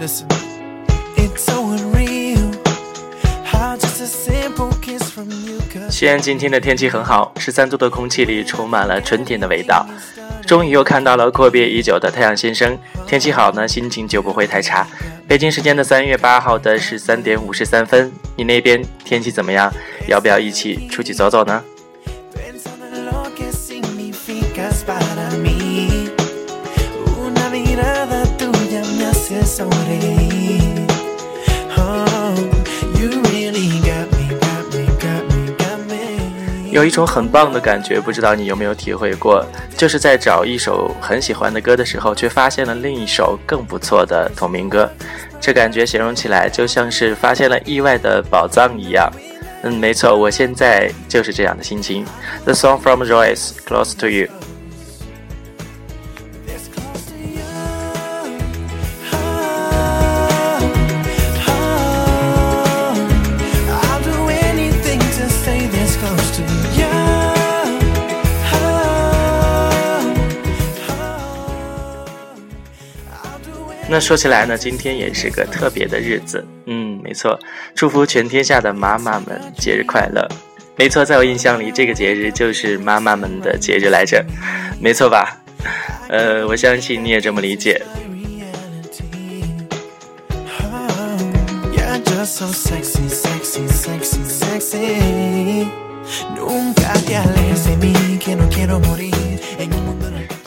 Listen, it's so unreal. How just a simple kiss from you could 西安今天的天气很好，十三度的空气里充满了春天的味道。终于又看到了阔别已久的太阳先生，天气好呢，心情就不会太差。北京时间的三月八号的十三点五十三分，你那边天气怎么样？要不要一起出去走走呢？有一种很棒的感觉，不知道你有没有体会过？就是在找一首很喜欢的歌的时候，却发现了另一首更不错的同名歌，这感觉形容起来就像是发现了意外的宝藏一样。嗯，没错，我现在就是这样的心情。The song from Royce, Close to You。那说起来呢，今天也是个特别的日子。嗯，没错，祝福全天下的妈妈们节日快乐。没错，在我印象里，这个节日就是妈妈们的节日来着，没错吧？呃，我相信你也这么理解。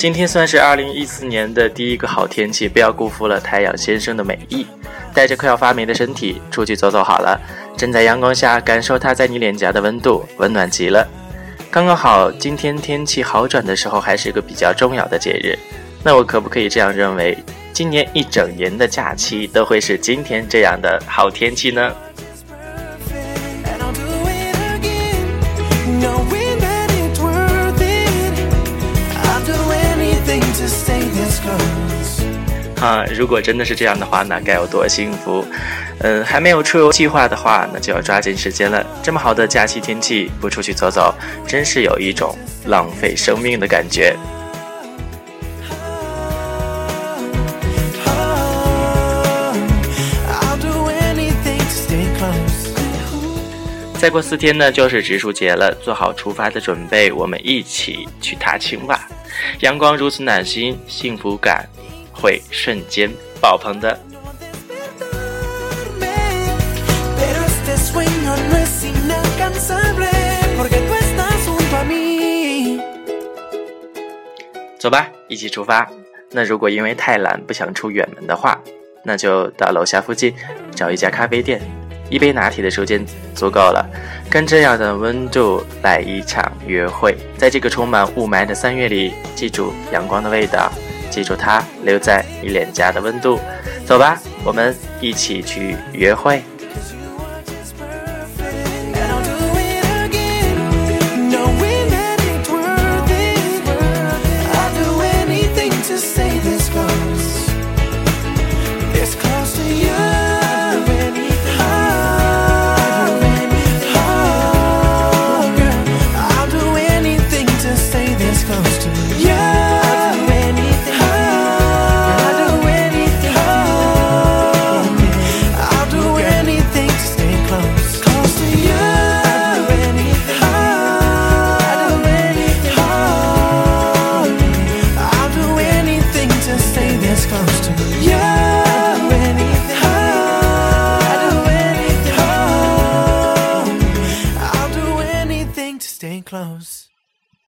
今天算是二零一四年的第一个好天气，不要辜负了太阳先生的美意。带着快要发霉的身体出去走走好了，站在阳光下，感受它在你脸颊的温度，温暖极了。刚刚好，今天天气好转的时候，还是个比较重要的节日。那我可不可以这样认为，今年一整年的假期都会是今天这样的好天气呢？啊，如果真的是这样的话，那该有多幸福！嗯，还没有出游计划的话，那就要抓紧时间了。这么好的假期天气，不出去走走，真是有一种浪费生命的感觉。Oh. 再过四天呢，就是植树节了，做好出发的准备，我们一起去踏青吧。阳光如此暖心，幸福感会瞬间爆棚的。走吧，一起出发。那如果因为太懒不想出远门的话，那就到楼下附近找一家咖啡店，一杯拿铁的时间足够了。跟这样的温度来一场约会，在这个充满雾霾的三月里，记住阳光的味道，记住它留在你脸颊的温度。走吧，我们一起去约会。house.